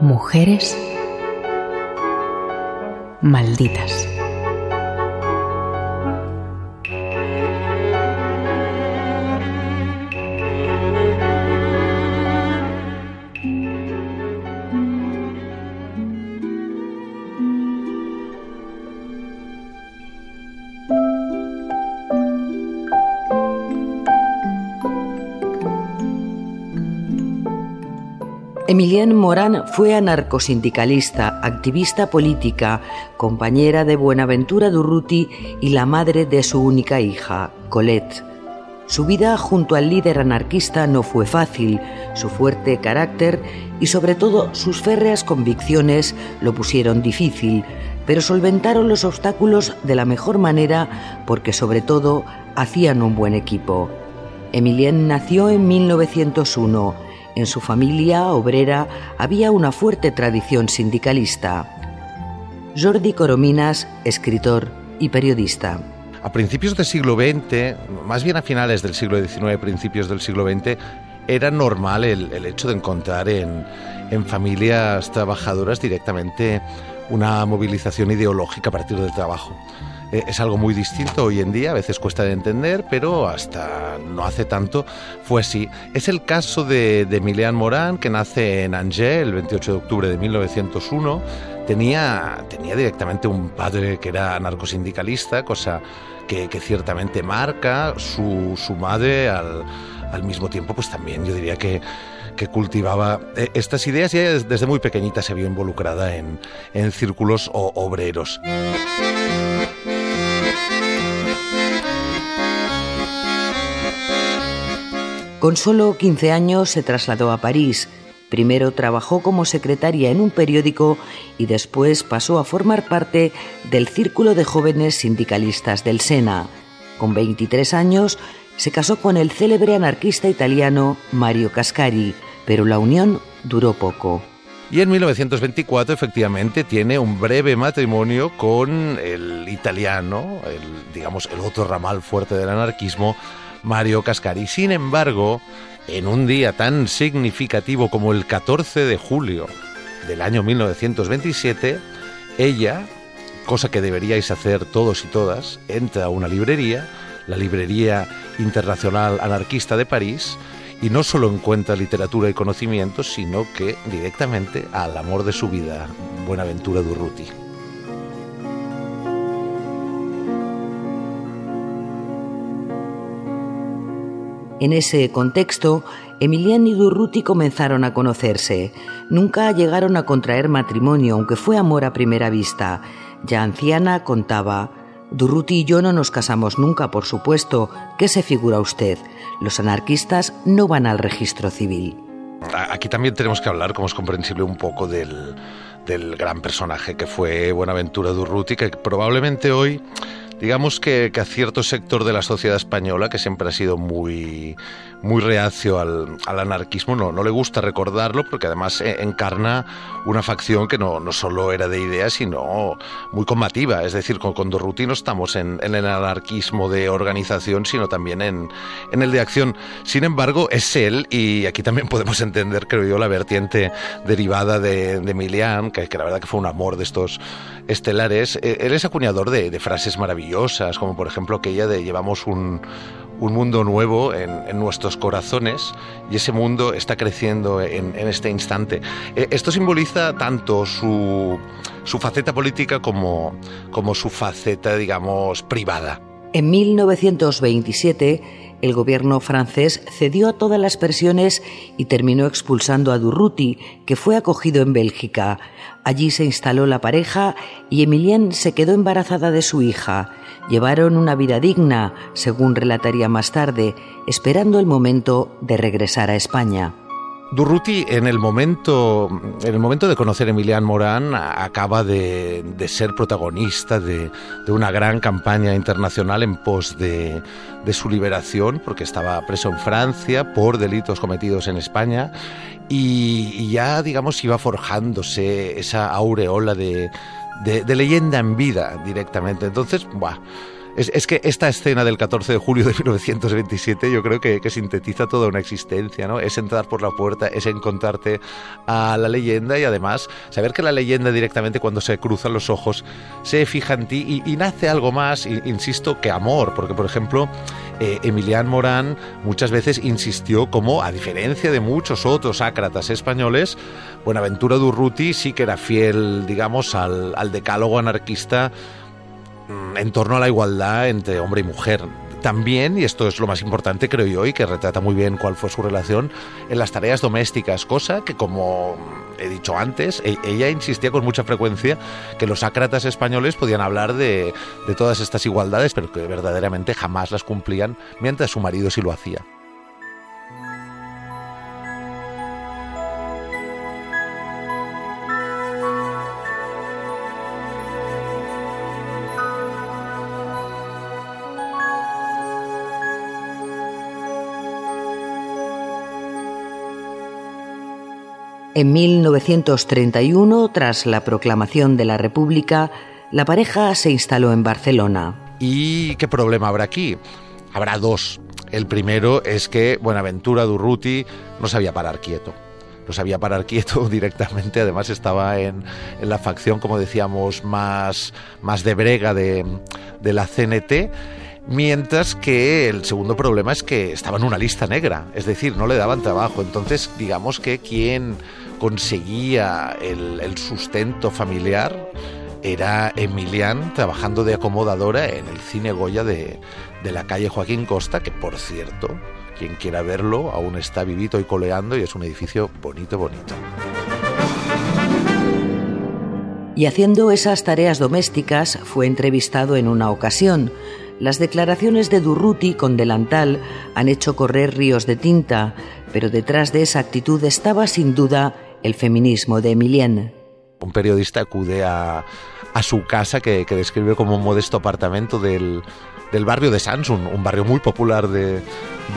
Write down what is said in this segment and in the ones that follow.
Mujeres malditas. Emilienne Morán fue anarcosindicalista, activista política, compañera de Buenaventura Durruti y la madre de su única hija, Colette. Su vida junto al líder anarquista no fue fácil, su fuerte carácter y sobre todo sus férreas convicciones lo pusieron difícil, pero solventaron los obstáculos de la mejor manera porque sobre todo hacían un buen equipo. Emilienne nació en 1901 en su familia obrera había una fuerte tradición sindicalista. Jordi Corominas, escritor y periodista. A principios del siglo XX, más bien a finales del siglo XIX, principios del siglo XX, era normal el, hecho de encontrar en, familias trabajadoras directamente una movilización ideológica a partir del trabajo. Eh, es algo muy distinto hoy en día, a veces cuesta de entender, pero hasta no hace tanto fue así. Es el caso de, de Emilian Morán, que nace en Angers el 28 de octubre de 1901. Tenía, tenía directamente un padre que era anarcosindicalista, cosa que, ciertamente marca. Su, su madre, al, al mismo tiempo, pues también yo diría que que cultivaba eh, estas ideas y desde muy pequeñita se vio involucrada en, en círculos obreros. Con solo 15 años se trasladó a París. Primero trabajó como secretaria en un periódico y después pasó a formar parte del Círculo de Jóvenes Sindicalistas del Sena. Con 23 años se casó con el célebre anarquista italiano Mario Cascari, pero la unión duró poco. Y en 1924 efectivamente tiene un breve matrimonio con el italiano, el, digamos el otro ramal fuerte del anarquismo, Mario Cascari. Sin embargo, en un día tan significativo como el 14 de julio del año 1927, ella, cosa que deberíais hacer todos y todas, entra a una librería, la Librería Internacional Anarquista de París, y no solo encuentra literatura y conocimiento, sino que directamente al amor de su vida, Buenaventura Durruti. En ese contexto, Emiliano y Durruti comenzaron a conocerse. Nunca llegaron a contraer matrimonio, aunque fue amor a primera vista. Ya anciana contaba, Durruti y yo no nos casamos nunca, por supuesto. ¿Qué se figura usted? Los anarquistas no van al registro civil. Aquí también tenemos que hablar, como es comprensible, un poco del, del gran personaje que fue Buenaventura Durruti, que probablemente hoy digamos que, a cierto sector de la sociedad española, que siempre ha sido muy, muy reacio al, anarquismo, no, no le gusta recordarlo, porque además eh, encarna una facción que no, no solo era de ideas, sino muy combativa. Es decir, con, con Dorruti no estamos en, el anarquismo de organización, sino también en, en el de acción. Sin embargo, es él, y aquí también podemos entender, creo yo, la vertiente derivada de, de Milian, que, que la verdad que fue un amor de estos estelares. Eh, él es acuñador de, de frases maravillosas como por ejemplo aquella de llevamos un, mundo nuevo en, nuestros corazones y ese mundo está creciendo en, este instante. Eh, esto simboliza tanto su, su faceta política como, como su faceta, digamos, privada. En 1927, el gobierno francés cedió a todas las presiones y terminó expulsando a Durruti, que fue acogido en Bélgica. Allí se instaló la pareja y Emilienne se quedó embarazada de su hija. Llevaron una vida digna, según relataría más tarde, esperando el momento de regresar a España. Durruti en el momento, en el momento de conocer a Emilian Morán acaba de, ser protagonista de, una gran campaña internacional en pos de, su liberación, porque estaba preso en Francia por delitos cometidos en España y, ya, digamos, iba forjándose esa aureola de, leyenda en vida directamente. Entonces, Es, que esta escena del 14 de julio de 1927 yo creo que, sintetiza toda una existencia, ¿no? Es entrar por la puerta, es encontrarte a la leyenda y además saber que la leyenda directamente cuando se cruzan los ojos se fija en ti y, nace algo más, insisto, que amor, porque por ejemplo eh, Emilian Morán muchas veces insistió como, a diferencia de muchos otros ácratas españoles, Buenaventura Durruti sí que era fiel, digamos, al, decálogo anarquista en torno a la igualdad entre hombre y mujer. También, y esto es lo más importante creo yo, y que retrata muy bien cuál fue su relación, en las tareas domésticas, cosa que como he dicho antes, e-, ella insistía con mucha frecuencia que los ácratas españoles podían hablar de, de todas estas igualdades, pero que verdaderamente jamás las cumplían, mientras su marido sí lo hacía. En 1931, tras la proclamación de la República, la pareja se instaló en Barcelona. ¿Y qué problema habrá aquí? Habrá dos. El primero es que Buenaventura Durruti no sabía parar quieto. No sabía parar quieto directamente, además estaba en, la facción, como decíamos, más, más de brega de, de la CNT Mientras que el segundo problema es que estaba en una lista negra, es decir, no le daban trabajo. Entonces, digamos que quien conseguía el, sustento familiar era Emilian trabajando de acomodadora en el cine Goya de, de, la calle Joaquín Costa, que por cierto, quien quiera verlo, aún está vivito y coleando y es un edificio bonito, bonito. Y haciendo esas tareas domésticas fue entrevistado en una ocasión. Las declaraciones de Durruti con delantal han hecho correr ríos de tinta, pero detrás de esa actitud estaba sin duda el feminismo de Emilienne. Un periodista acude a, su casa que, describe como un modesto apartamento del, barrio de Sans, un, barrio muy popular de,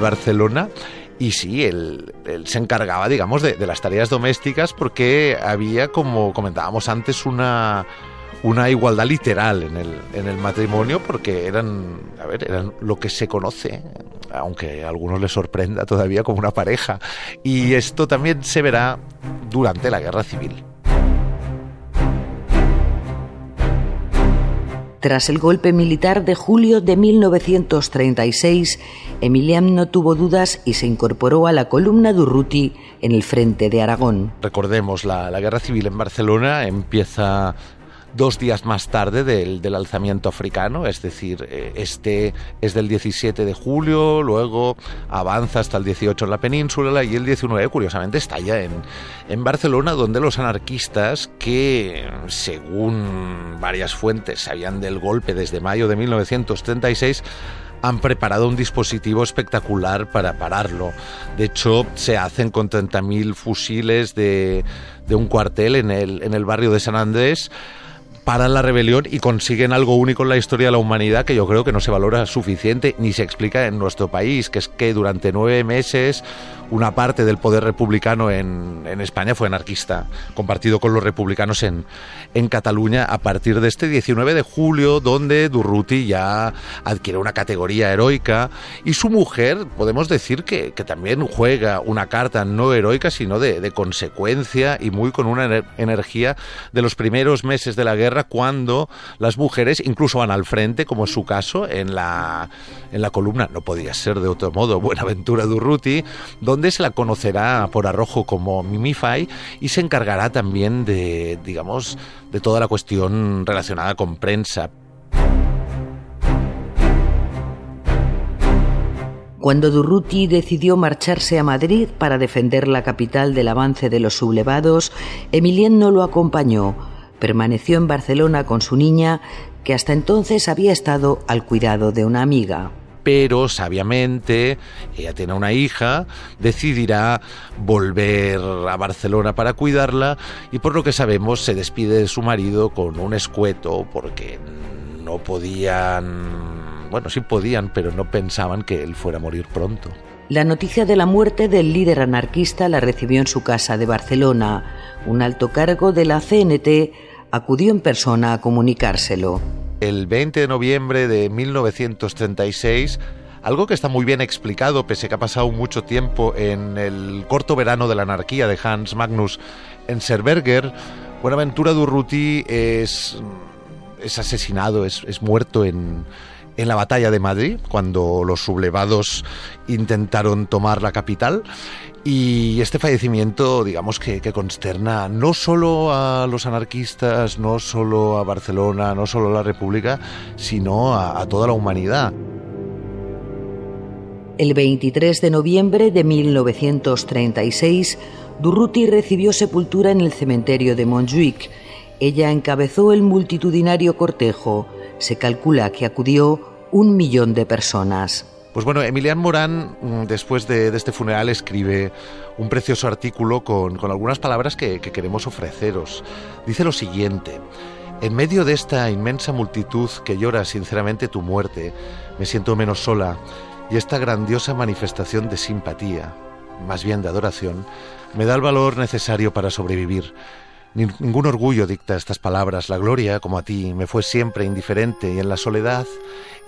Barcelona. Y sí, él, se encargaba, digamos, de, las tareas domésticas porque había, como comentábamos antes, una, una igualdad literal en el, en el matrimonio porque eran, a ver, eran lo que se conoce, aunque a algunos les sorprenda todavía como una pareja. Y esto también se verá durante la guerra civil. Tras el golpe militar de julio de 1936, Emilian no tuvo dudas y se incorporó a la columna Durruti en el frente de Aragón. Recordemos, la, la guerra civil en Barcelona empieza dos días más tarde del, del alzamiento africano, es decir, eh, este es del 17 de julio, luego avanza hasta el 18 en la península y el 19, curiosamente, está ya en, en Barcelona, donde los anarquistas, que según varias fuentes sabían del golpe desde mayo de 1936, han preparado un dispositivo espectacular para pararlo. De hecho, se hacen con 30.000 fusiles de, de un cuartel en el, en el barrio de San Andrés paran la rebelión y consiguen algo único en la historia de la humanidad que yo creo que no se valora suficiente ni se explica en nuestro país, que es que durante nueve meses una parte del poder republicano en, en España fue anarquista, compartido con los republicanos en, en Cataluña a partir de este 19 de julio, donde Durruti ya adquiere una categoría heroica y su mujer, podemos decir que, que también juega una carta no heroica, sino de, de consecuencia y muy con una energía de los primeros meses de la guerra, cuando las mujeres incluso van al frente, como es su caso en la, en la columna, no podía ser de otro modo, Buenaventura Durruti, donde se la conocerá por arrojo como Mimify y se encargará también de, digamos, de toda la cuestión relacionada con prensa. Cuando Durruti decidió marcharse a Madrid para defender la capital del avance de los sublevados, Emilien no lo acompañó. Permaneció en Barcelona con su niña, que hasta entonces había estado al cuidado de una amiga pero sabiamente, ella tiene una hija, decidirá volver a Barcelona para cuidarla y por lo que sabemos se despide de su marido con un escueto porque no podían, bueno, sí podían, pero no pensaban que él fuera a morir pronto. La noticia de la muerte del líder anarquista la recibió en su casa de Barcelona. Un alto cargo de la CNT acudió en persona a comunicárselo el 20 de noviembre de 1936, algo que está muy bien explicado, pese a que ha pasado mucho tiempo en el corto verano de la anarquía de Hans Magnus Enserberger, Buenaventura Durruti es, es asesinado, es, muerto en, en la batalla de Madrid, cuando los sublevados intentaron tomar la capital. Y este fallecimiento, digamos que, consterna no solo a los anarquistas, no solo a Barcelona, no solo a la República, sino a, a toda la humanidad. El 23 de noviembre de 1936, Durruti recibió sepultura en el cementerio de Montjuic. Ella encabezó el multitudinario cortejo. Se calcula que acudió un millón de personas. Pues bueno, Emilian Morán, mm, después de, este funeral, escribe un precioso artículo con, algunas palabras que, que queremos ofreceros. Dice lo siguiente. En medio de esta inmensa multitud que llora sinceramente tu muerte, me siento menos sola y esta grandiosa manifestación de simpatía, más bien de adoración, me da el valor necesario para sobrevivir. Ningún orgullo dicta estas palabras. La gloria, como a ti, me fue siempre indiferente y en la soledad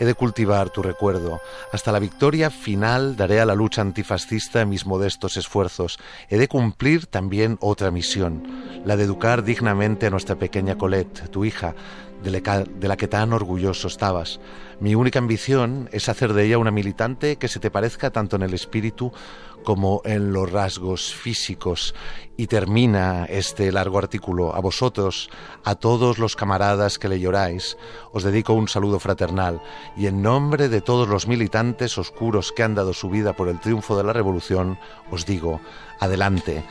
he de cultivar tu recuerdo. Hasta la victoria final daré a la lucha antifascista mis modestos esfuerzos. He de cumplir también otra misión, la de educar dignamente a nuestra pequeña Colette, tu hija, de la que tan orgulloso estabas. Mi única ambición es hacer de ella una militante que se te parezca tanto en el espíritu como en los rasgos físicos. Y termina este largo artículo. A vosotros, a todos los camaradas que le lloráis, os dedico un saludo fraternal y en nombre de todos los militantes oscuros que han dado su vida por el triunfo de la revolución, os digo, adelante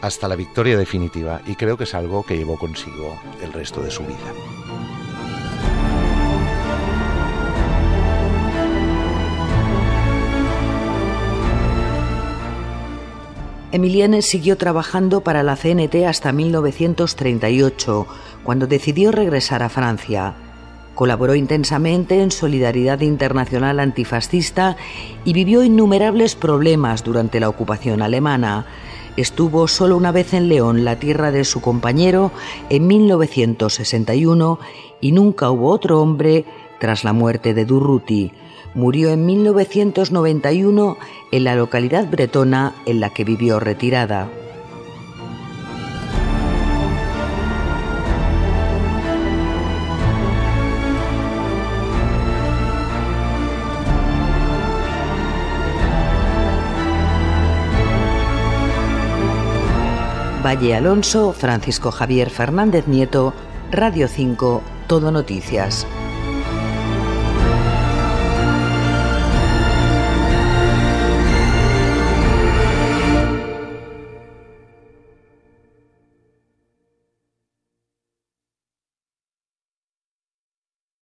hasta la victoria definitiva y creo que es algo que llevó consigo el resto de su vida. Emilienne siguió trabajando para la CNT hasta 1938, cuando decidió regresar a Francia. Colaboró intensamente en Solidaridad Internacional Antifascista y vivió innumerables problemas durante la ocupación alemana. Estuvo solo una vez en León, la tierra de su compañero, en 1961 y nunca hubo otro hombre tras la muerte de Durruti. Murió en 1991 en la localidad bretona en la que vivió retirada. Valle Alonso, Francisco Javier Fernández Nieto, Radio 5, Todo Noticias.